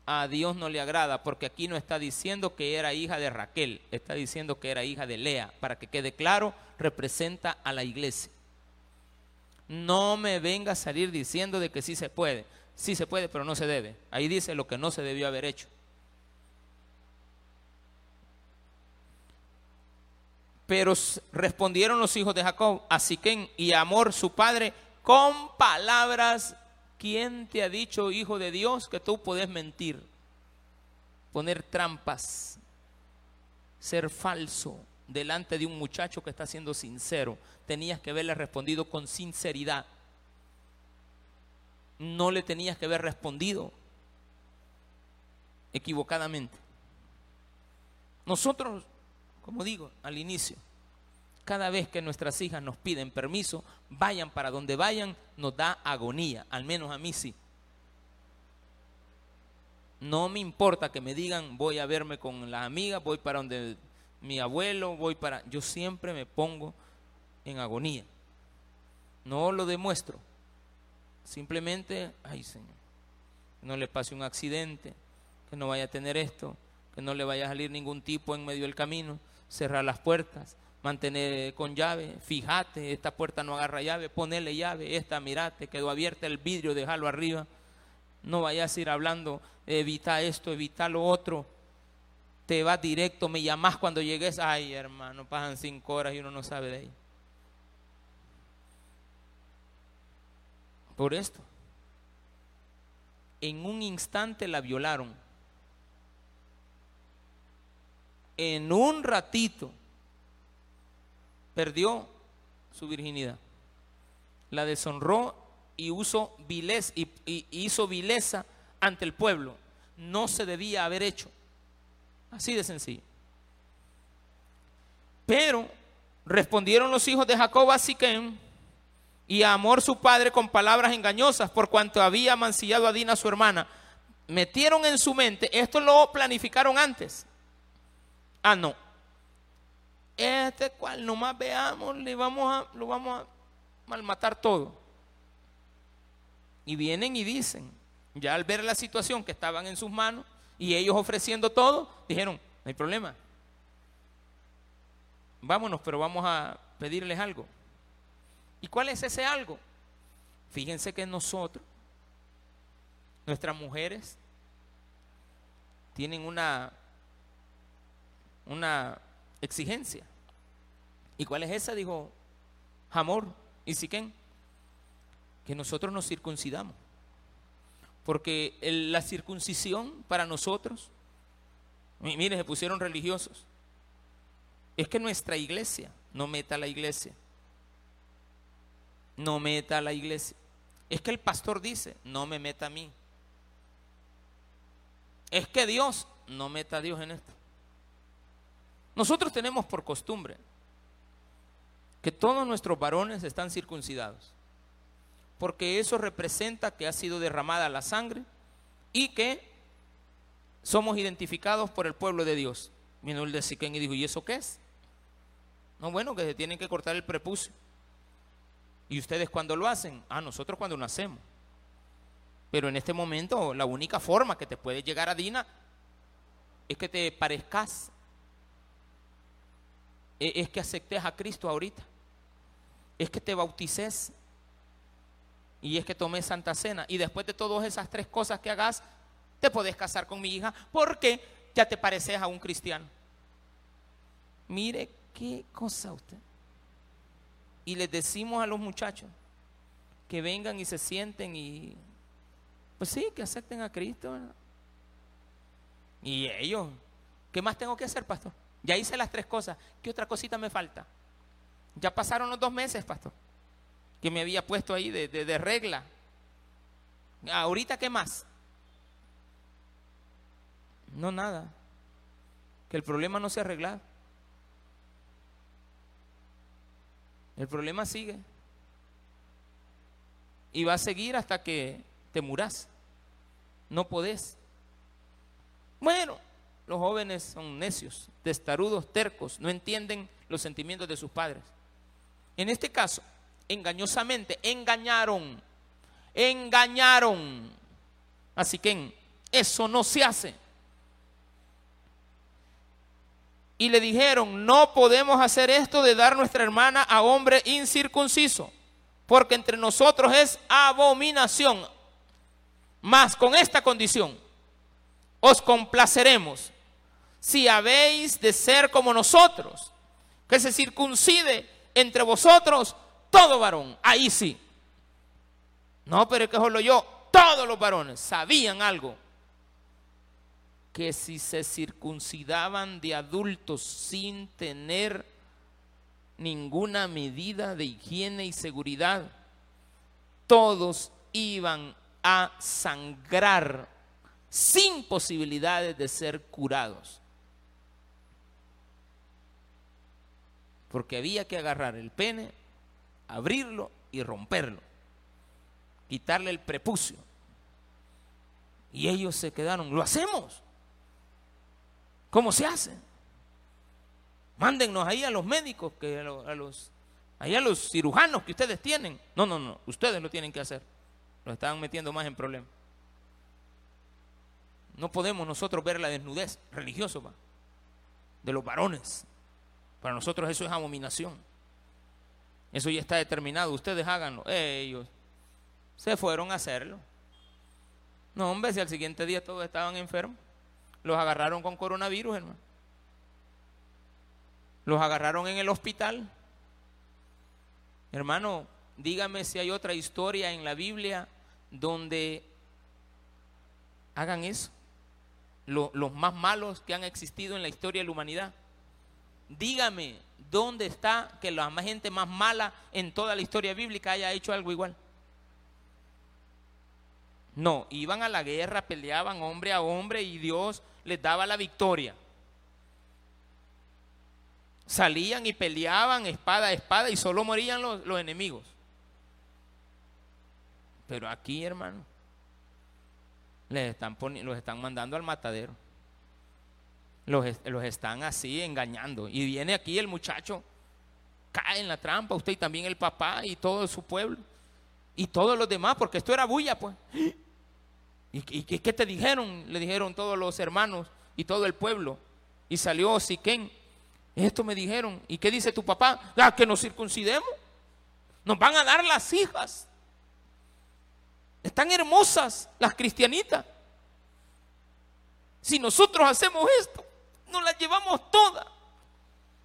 A Dios no le agrada porque aquí no está diciendo que era hija de Raquel, está diciendo que era hija de Lea. Para que quede claro, representa a la iglesia. No me venga a salir diciendo de que sí se puede. Sí se puede, pero no se debe. Ahí dice lo que no se debió haber hecho. Pero respondieron los hijos de Jacob a Siquén y Amor su padre con palabras. ¿Quién te ha dicho, hijo de Dios, que tú puedes mentir? Poner trampas, ser falso delante de un muchacho que está siendo sincero tenías que haberle respondido con sinceridad. No le tenías que haber respondido equivocadamente. Nosotros, como digo al inicio, cada vez que nuestras hijas nos piden permiso, vayan para donde vayan, nos da agonía, al menos a mí sí. No me importa que me digan, voy a verme con las amigas, voy para donde mi abuelo, voy para... Yo siempre me pongo en agonía. No lo demuestro. Simplemente, ay Señor, que no le pase un accidente, que no vaya a tener esto, que no le vaya a salir ningún tipo en medio del camino, cerrar las puertas, mantener con llave, fíjate, esta puerta no agarra llave, ponele llave, esta mirate, quedó abierta el vidrio, déjalo arriba. No vayas a ir hablando, evita esto, evita lo otro. Te vas directo, me llamas cuando llegues. Ay, hermano, pasan cinco horas y uno no sabe de ahí. Por esto. En un instante la violaron. En un ratito perdió su virginidad. La deshonró y, usó y, hizo vileza ante el pueblo. No se debía haber hecho. Así de sencillo. Pero respondieron los hijos de Jacob a Siquem y a Amor su padre con palabras engañosas por cuanto había mancillado a Dina su hermana. Metieron en su mente, esto lo planificaron antes. Ah, no. Este cual nomás veamos, le vamos a, lo vamos a malmatar todo. Y vienen y dicen, ya al ver la situación que estaban en sus manos y ellos ofreciendo todo, dijeron, no hay problema. Vámonos, pero vamos a pedirles algo. ¿Y cuál es ese algo? Fíjense que nosotros, nuestras mujeres, tienen una, una exigencia. ¿Y cuál es esa? Dijo Hamor y Siquén. Que nosotros nos circuncidamos. Porque la circuncisión para nosotros, miren, se pusieron religiosos. Es que nuestra iglesia no meta la iglesia no meta a la iglesia. Es que el pastor dice, no me meta a mí. es que Dios no meta a Dios en esto. Nosotros tenemos por costumbre que todos nuestros varones están circuncidados, porque eso representa que ha sido derramada la sangre y que somos identificados por el pueblo de Dios. Vino el de Siquén y dijo, ¿y eso qué es? No, bueno, que se tienen que cortar el prepucio. ¿Y ustedes cuando lo hacen? Ah, nosotros cuando nacemos. Pero en este momento la única forma que te puede llegar a Dina es que te parezcas. E-, es que aceptes a Cristo ahorita. Es que te bautices. Y es que tomes Santa Cena. Y después de todas esas tres cosas que hagas, te podés casar con mi hija porque ya te pareces a un cristiano. Mire qué cosa usted. Y les decimos a los muchachos que vengan y se sienten y pues sí, que acepten a Cristo. Y ellos, ¿qué más tengo que hacer, pastor? Ya hice las tres cosas. ¿Qué otra cosita me falta? Ya pasaron los dos meses, pastor, que me había puesto ahí de, de regla. Ahorita, ¿qué más? No, nada. Que el problema no se ha El problema sigue. Y va a seguir hasta que te muras. No podés. Bueno, los jóvenes son necios, testarudos, tercos, no entienden los sentimientos de sus padres. En este caso, engañosamente, engañaron, engañaron. Así que eso no se hace. Y le dijeron, no podemos hacer esto de dar nuestra hermana a hombre incircunciso, porque entre nosotros es abominación. Mas con esta condición, os complaceremos si habéis de ser como nosotros, que se circuncide entre vosotros todo varón. Ahí sí. No, pero es que solo yo, todos los varones sabían algo que si se circuncidaban de adultos sin tener ninguna medida de higiene y seguridad, todos iban a sangrar sin posibilidades de ser curados. Porque había que agarrar el pene, abrirlo y romperlo, quitarle el prepucio. Y ellos se quedaron, lo hacemos. ¿Cómo se hace? Mándennos ahí a los médicos, que a los, ahí a los cirujanos que ustedes tienen. No, no, no, ustedes lo tienen que hacer. Nos estaban metiendo más en problemas. No podemos nosotros ver la desnudez religiosa de los varones. Para nosotros eso es abominación. Eso ya está determinado. Ustedes háganlo. Ellos se fueron a hacerlo. No, hombre, si al siguiente día todos estaban enfermos. Los agarraron con coronavirus, hermano. Los agarraron en el hospital. Hermano, dígame si hay otra historia en la Biblia donde hagan eso. los más malos que han existido en la historia de la humanidad. Dígame, ¿dónde está que la gente más mala en toda la historia bíblica haya hecho algo igual? No, iban a la guerra, peleaban hombre a hombre y Dios les daba la victoria. Salían y peleaban espada a espada y solo morían los, enemigos. Pero aquí, hermano, les están los están mandando al matadero. Los, los están así engañando. Y viene aquí el muchacho, cae en la trampa, usted y también el papá y todo su pueblo. Y todos los demás, porque esto era bulla, pues. ¿Y, qué te dijeron? Le dijeron todos los hermanos y todo el pueblo. Y salió Siquén. Esto me dijeron. ¿Y qué dice tu papá? Ah, que nos circuncidemos. Nos van a dar las hijas. Están hermosas las cristianitas. Si nosotros hacemos esto, nos las llevamos todas.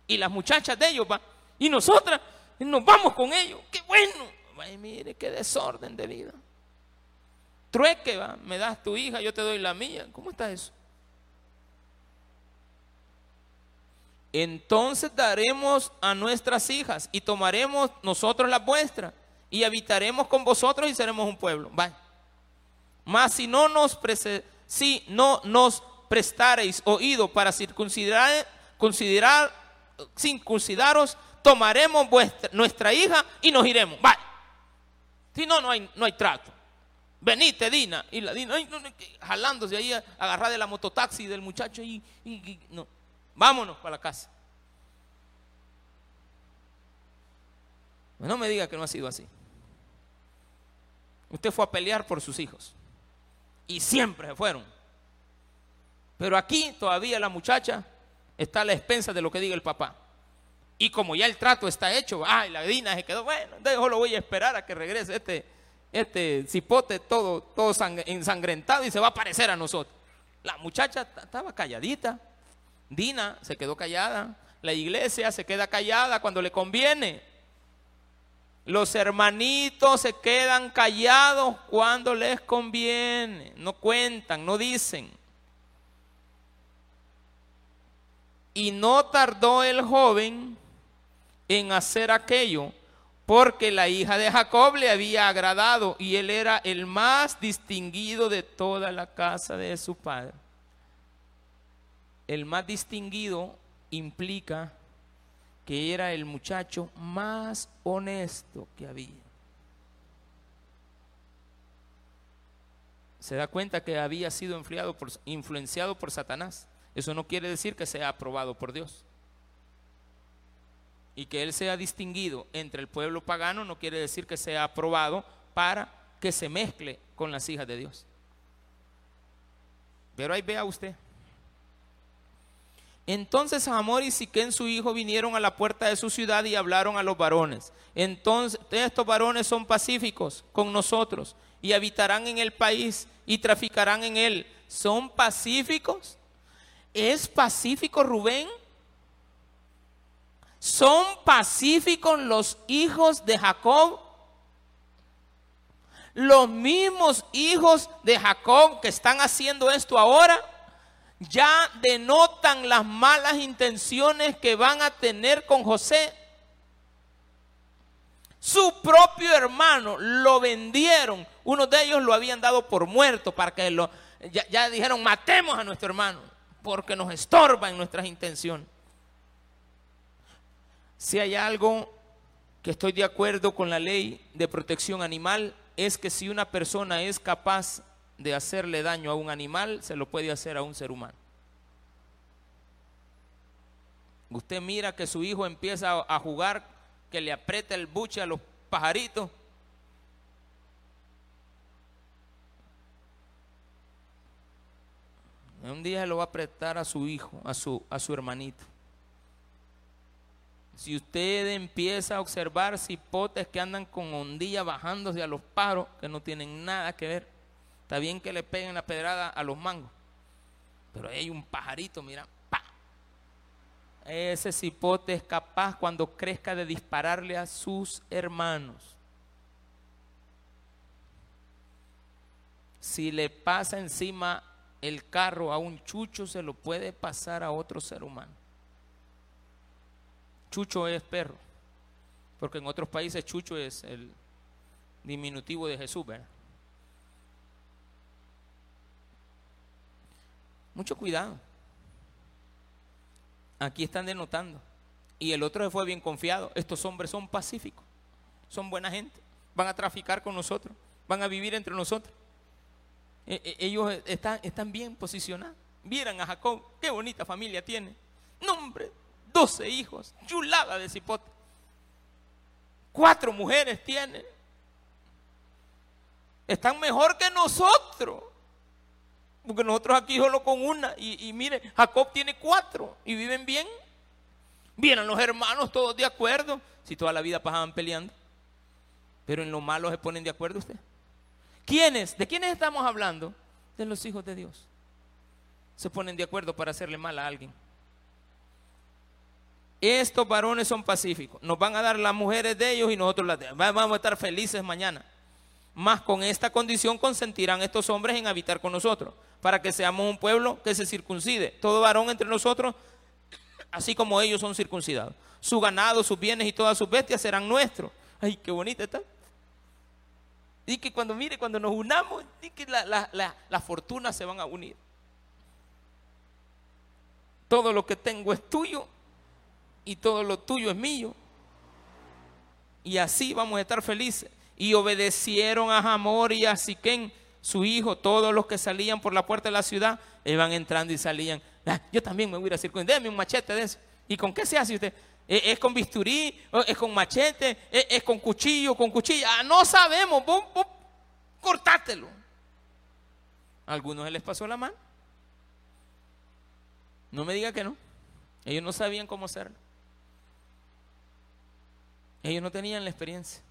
Y las muchachas de ellos van. Y nosotras nos vamos con ellos. ¡Qué bueno! Ay, mire, qué desorden de vida trueque, ¿va? me das tu hija, yo te doy la mía. ¿Cómo está eso? Entonces daremos a nuestras hijas y tomaremos nosotros la vuestra y habitaremos con vosotros y seremos un pueblo. Mas si no nos si no nos prestareis oído para circuncidar, circuncidaros, tomaremos vuestra, nuestra hija y nos iremos. Vaya. Si no, no hay, no hay trato. Venite, Dina. Y la Dina, jalándose ahí, agarrar de la mototaxi del muchacho y, no. Vámonos para la casa. No me diga que no ha sido así. Usted fue a pelear por sus hijos. Y siempre se fueron. Pero aquí todavía la muchacha está a la expensa de lo que diga el papá. Y como ya el trato está hecho, ay, la Dina se quedó, bueno, dejo lo voy a esperar a que regrese este, este cipote todo, todo ensangrentado y se va a parecer a nosotros. La muchacha estaba calladita. Dina se quedó callada. La iglesia se queda callada cuando le conviene. Los hermanitos se quedan callados cuando les conviene. No cuentan, no dicen. Y no tardó el joven en hacer aquello, porque la hija de Jacob le había agradado y él era el más distinguido de toda la casa de su padre. El más distinguido implica que era el muchacho más honesto que había. Se da cuenta que había sido por, influenciado por Satanás. Eso no quiere decir que sea aprobado por Dios. Y que él sea distinguido entre el pueblo pagano no quiere decir que sea aprobado para que se mezcle con las hijas de Dios. Pero ahí vea usted. Entonces Amor y Siquén su hijo vinieron a la puerta de su ciudad y hablaron a los varones. Entonces estos varones son pacíficos con nosotros y habitarán en el país y traficarán en él. ¿Son pacíficos? ¿Es pacífico Rubén? ¿Son pacíficos los hijos de Jacob? Los mismos hijos de Jacob que están haciendo esto ahora ya denotan las malas intenciones que van a tener con José. Su propio hermano lo vendieron. Uno de ellos lo habían dado por muerto para que lo... Ya, ya dijeron, matemos a nuestro hermano porque nos estorba en nuestras intenciones. Si hay algo que estoy de acuerdo con la ley de protección animal, es que si una persona es capaz de hacerle daño a un animal, se lo puede hacer a un ser humano. Usted mira que su hijo empieza a jugar, que le aprieta el buche a los pajaritos. Un día lo va a apretar a su hijo, a su, a su hermanito. Si usted empieza a observar cipotes que andan con ondilla bajándose a los paros, que no tienen nada que ver, Está bien que le peguen la pedrada a los mangos. Pero hay un pajarito, mira, pa. Ese cipote es capaz cuando crezca de dispararle a sus hermanos. Si le pasa encima el carro a un chucho, se lo puede pasar a otro ser humano. Chucho es perro, porque en otros países chucho es el diminutivo de Jesús, ¿verdad? Mucho cuidado. Aquí están denotando. Y el otro fue bien confiado. Estos hombres son pacíficos, son buena gente, van a traficar con nosotros, van a vivir entre nosotros. E, e, ellos están, están bien posicionados. Vieran a Jacob, qué bonita familia tiene. Nombre, 12 hijos, chulada de cipote. Cuatro mujeres tiene. Están mejor que nosotros. Porque nosotros aquí solo con una. Y, mire, Jacob tiene cuatro y viven bien. Vienen los hermanos todos de acuerdo. Si toda la vida pasaban peleando. Pero en lo malo se ponen de acuerdo usted. ¿Quiénes? ¿De quiénes estamos hablando? De los hijos de Dios. Se ponen de acuerdo para hacerle mal a alguien. Estos varones son pacíficos. Nos van a dar las mujeres de ellos y nosotros las de Vamos a estar felices mañana. Más con esta condición consentirán estos hombres en habitar con nosotros para que seamos un pueblo que se circuncide. Todo varón entre nosotros, así como ellos son circuncidados. Su ganado, sus bienes y todas sus bestias serán nuestros. Ay, qué bonita está. Y que cuando, mire, cuando nos unamos, y que las la, fortunas se van a unir. Todo lo que tengo es tuyo y todo lo tuyo es mío. Y así vamos a estar felices. Y obedecieron a Hamor y a Siquén, su hijo, todos los que salían por la puerta de la ciudad, iban entrando y salían. Ah, yo también me voy a ir a circuncidar, deme un machete de eso. ¿Y con qué se hace usted? ¿Es con bisturí? ¿Es con machete? ¿Es con cuchillo? ¿Con cuchilla? Ah, no sabemos. Vos, cortátelo. A algunos les pasó la mano. No me diga que no. Ellos no sabían cómo hacerlo. Ellos no tenían la experiencia.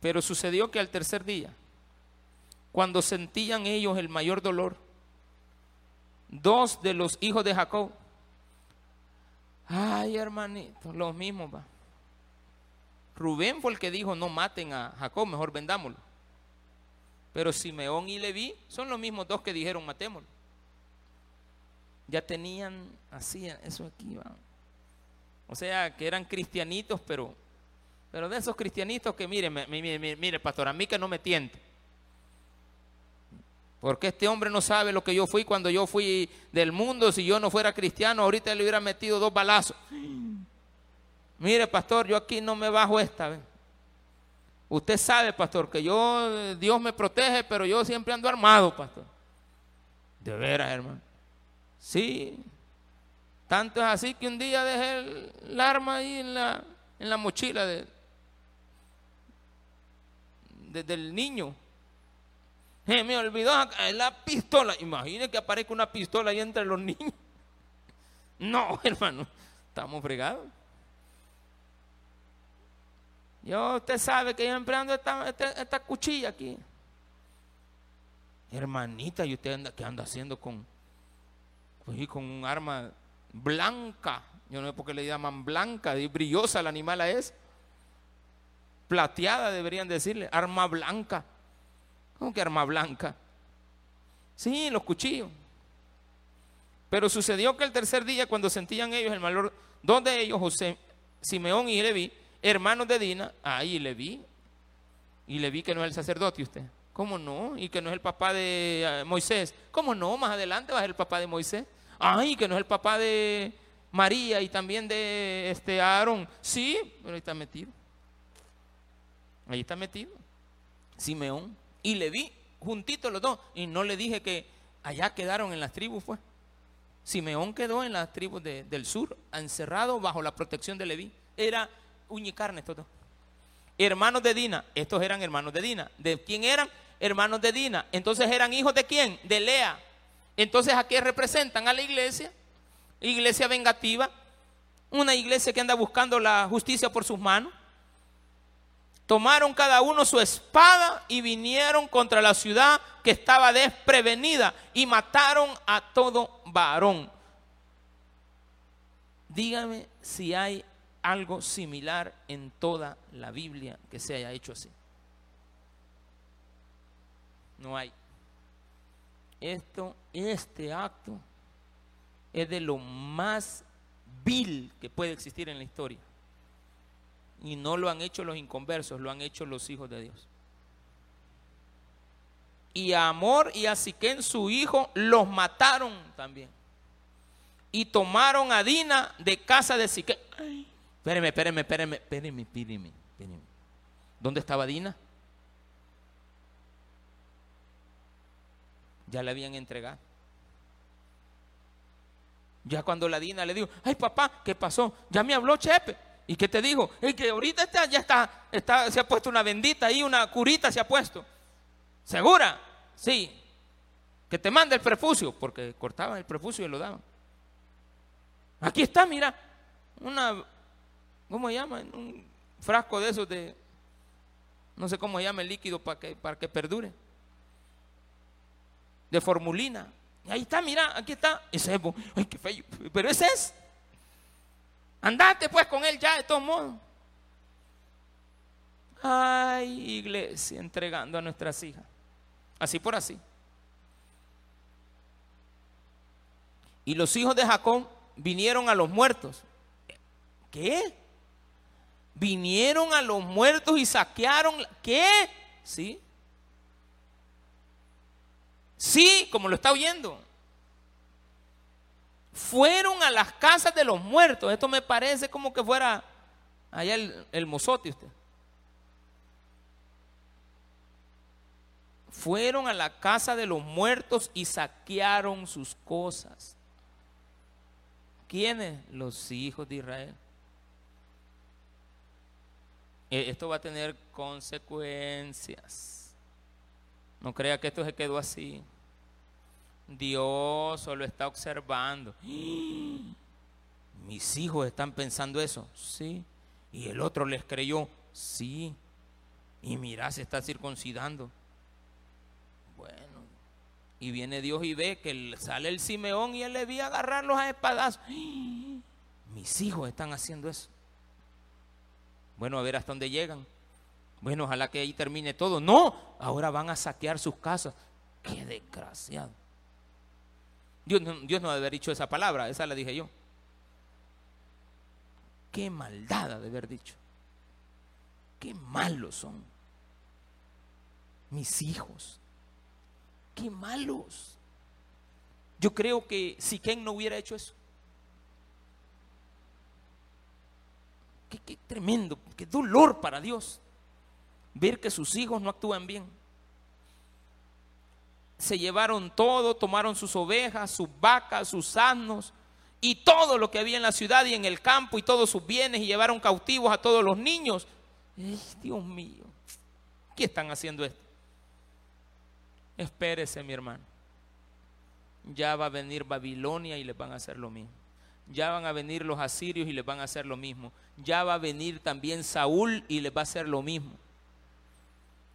Pero sucedió que al tercer día, cuando sentían ellos el mayor dolor, dos de los hijos de Jacob, ay hermanito, los mismos. Rubén fue el que dijo, no maten a Jacob, mejor vendámoslo. Pero Simeón y Leví son los mismos dos que dijeron, matémoslo. Ya tenían así, eso aquí va. O sea, que eran cristianitos, pero, pero de esos cristianitos que, mire, mire, mire, pastor, a mí que no me tiente. Porque este hombre no sabe lo que yo fui cuando yo fui del mundo. Si yo no fuera cristiano, ahorita le hubiera metido dos balazos. Mire, pastor, yo aquí no me bajo esta vez. Usted sabe, pastor, que yo, Dios me protege, pero yo siempre ando armado, pastor. De veras, hermano. Sí. Tanto es así que un día dejé el, arma ahí en la, en la mochila de, del niño. Me olvidó la pistola. Imagine que aparezca una pistola ahí entre los niños. No, hermano, estamos fregados. Yo, usted sabe que yo empleando esta, esta, cuchilla aquí. Hermanita, ¿y usted anda, qué anda haciendo con, pues, con un arma blanca? Yo no sé por qué le llaman blanca, y brillosa el animal es. Plateada deberían decirle, arma blanca. ¿Cómo que arma blanca? Sí, los cuchillos. Pero sucedió que el tercer día, cuando sentían ellos el malor, dos de ellos, José, Simeón y Leví, hermanos de Dina, ahí le vi. Y le vi que no es el sacerdote usted. ¿Cómo no? Y que no es el papá de eh, Moisés. ¿Cómo no? Más adelante va a ser el papá de Moisés. Ay, que no es el papá de María y también de este Aarón. Sí, pero ahí está metido. Ahí está metido. Simeón. Y le vi juntitos los dos. Y no le dije que allá quedaron en las tribus, pues. Simeón quedó en las tribus del sur, encerrado bajo la protección de Leví. Era uña y carne, todo. Hermanos de Dina, estos eran hermanos de Dina. ¿De quién eran? Hermanos de Dina. Entonces eran hijos de quién? De Lea. Entonces, ¿a qué representan? A la iglesia. Iglesia vengativa. Una iglesia que anda buscando la justicia por sus manos. Tomaron cada uno su espada y vinieron contra la ciudad que estaba desprevenida y mataron a todo varón. Dígame si hay algo similar en toda la Biblia que se haya hecho así. No hay. Esto, este acto es de lo más vil que puede existir en la historia. Y no lo han hecho los inconversos, lo han hecho los hijos de Dios. Y a Amor y a Siquén, su hijo, los mataron también. Y tomaron a Dina de casa de Siquén. Espéreme, espéreme, espéreme, espéreme, espéreme. ¿Dónde estaba Dina? Ya la habían entregado. Ya cuando la Dina le dijo, ay papá, ¿qué pasó? Ya me habló Chepe. ¿Y qué te dijo? Es que ahorita está, ya está, está, se ha puesto una bendita ahí, una curita se ha puesto. ¿Segura? Sí. Que te mande el prefucio, porque cortaban el prefucio y lo daban. Aquí está, mira, una ¿cómo se llama? Un frasco de esos de, no sé cómo se llama el líquido para que, para que perdure. De formulina. ahí está, mira, aquí está. Ese es, ay, qué feo. Pero ese es. Andate pues con él ya, de todos modos. Ay, iglesia, entregando a nuestras hijas. Así por así. Y los hijos de Jacob vinieron a los muertos. ¿Qué? Vinieron a los muertos y saquearon. ¿Qué? Sí. Sí, como lo está oyendo. Fueron a las casas de los muertos. Esto me parece como que fuera allá el, el mozote usted. Fueron a la casa de los muertos y saquearon sus cosas. ¿Quiénes? Los hijos de Israel. Eh, esto va a tener consecuencias. No crea que esto se quedó así. Dios solo está observando. Mis hijos están pensando eso. Sí. Y el otro les creyó. Sí. Y mira, se está circuncidando. Bueno. Y viene Dios y ve que sale el Simeón y él le vi agarrarlos a espadazos. Mis hijos están haciendo eso. Bueno, a ver hasta dónde llegan. Bueno, ojalá que ahí termine todo. No, ahora van a saquear sus casas. Qué desgraciado. Dios, no debe haber dicho esa palabra, esa la dije yo. Qué maldad de haber dicho. Qué malos son. Mis hijos. Qué malos. Yo creo que si Ken no hubiera hecho eso, Qué, tremendo, qué dolor para Dios ver que sus hijos no actúan bien. Se llevaron todo, tomaron sus ovejas, sus vacas, sus asnos y todo lo que había en la ciudad y en el campo y todos sus bienes y llevaron cautivos a todos los niños. Dios mío, ¿qué están haciendo esto? Espérese, mi hermano. Ya va a venir Babilonia y les van a hacer lo mismo ya van a venir los asirios y les van a hacer lo mismo. Ya va a venir también Saúl y les va a hacer lo mismo.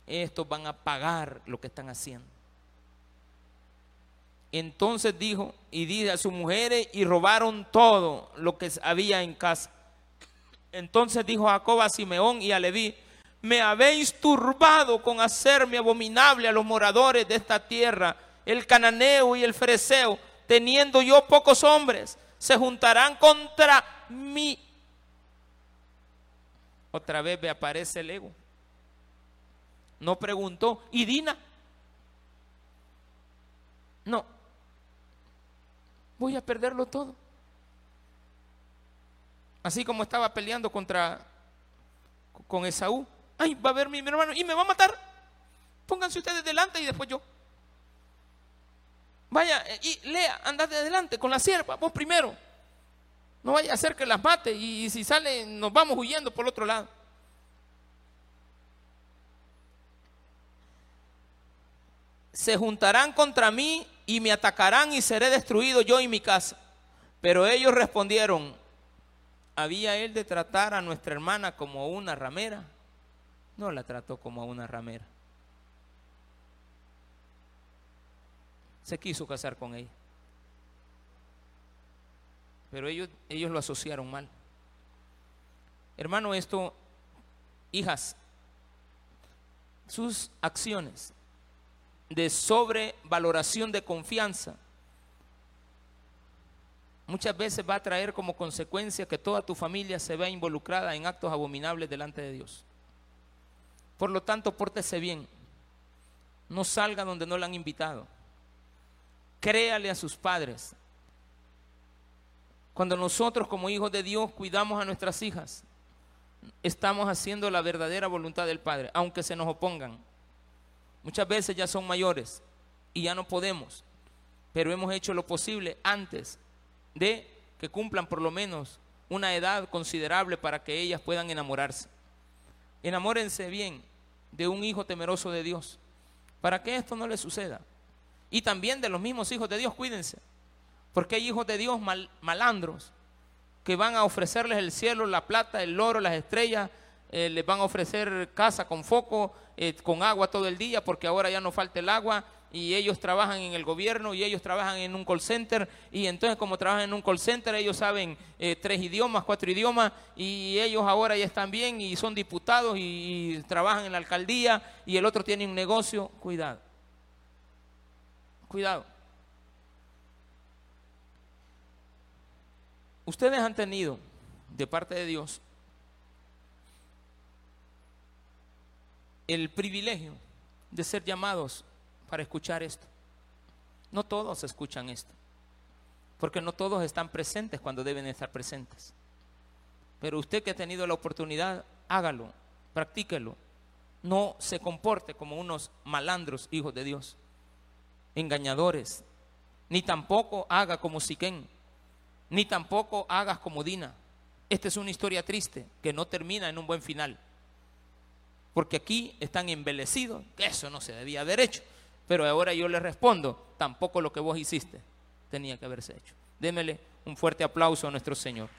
Estos van a pagar lo que están haciendo. Entonces dijo y dice a sus mujeres y robaron todo lo que había en casa. Entonces dijo Jacob a Simeón y a Leví, me habéis turbado con hacerme abominable a los moradores de esta tierra, el cananeo y el fereceo, teniendo yo pocos hombres se juntarán contra mí. Otra vez me aparece el ego. No preguntó, ¿y Dina? No. Voy a perderlo todo. Así como estaba peleando contra con Esaú. Ay, va a ver mi hermano y me va a matar. Pónganse ustedes delante y después yo. Vaya eh, y lea, andate adelante con la sierva, vos primero. No vaya a hacer que las mate y, si sale nos vamos huyendo por el otro lado. Se juntarán contra mí y me atacarán y seré destruido yo y mi casa. Pero ellos respondieron, ¿había él de tratar a nuestra hermana como una ramera? No la trató como a una ramera. se quiso casar con ella. Pero ellos, ellos lo asociaron mal. Hermano, esto, hijas, sus acciones de sobrevaloración de confianza muchas veces va a traer como consecuencia que toda tu familia se vea involucrada en actos abominables delante de Dios. Por lo tanto, pórtese bien. No salga donde no la han invitado créale a sus padres. Cuando nosotros como hijos de Dios cuidamos a nuestras hijas, estamos haciendo la verdadera voluntad del Padre, aunque se nos opongan. Muchas veces ya son mayores y ya no podemos, pero hemos hecho lo posible antes de que cumplan por lo menos una edad considerable para que ellas puedan enamorarse. Enamórense bien de un hijo temeroso de Dios, para que esto no les suceda. Y también de los mismos hijos de Dios, cuídense. Porque hay hijos de Dios malandros que van a ofrecerles el cielo, la plata, el oro, las estrellas, eh, les van a ofrecer casa con foco, eh, con agua todo el día, porque ahora ya no falta el agua y ellos trabajan en el gobierno y ellos trabajan en un call center y entonces como trabajan en un call center ellos saben eh, tres idiomas, cuatro idiomas y ellos ahora ya están bien y son diputados y trabajan en la alcaldía y el otro tiene un negocio, cuidado. Cuidado. Ustedes han tenido de parte de Dios el privilegio de ser llamados para escuchar esto. No todos escuchan esto, porque no todos están presentes cuando deben estar presentes. Pero usted que ha tenido la oportunidad, hágalo, practíquelo. No se comporte como unos malandros hijos de Dios, engañadores, ni tampoco haga como Siquén, ni tampoco hagas como Dina. Esta es una historia triste que no termina en un buen final. Porque aquí están embelecidos, que eso no se debía haber hecho. Pero ahora yo les respondo, tampoco lo que vos hiciste tenía que haberse hecho. Démele un fuerte aplauso a nuestro Señor.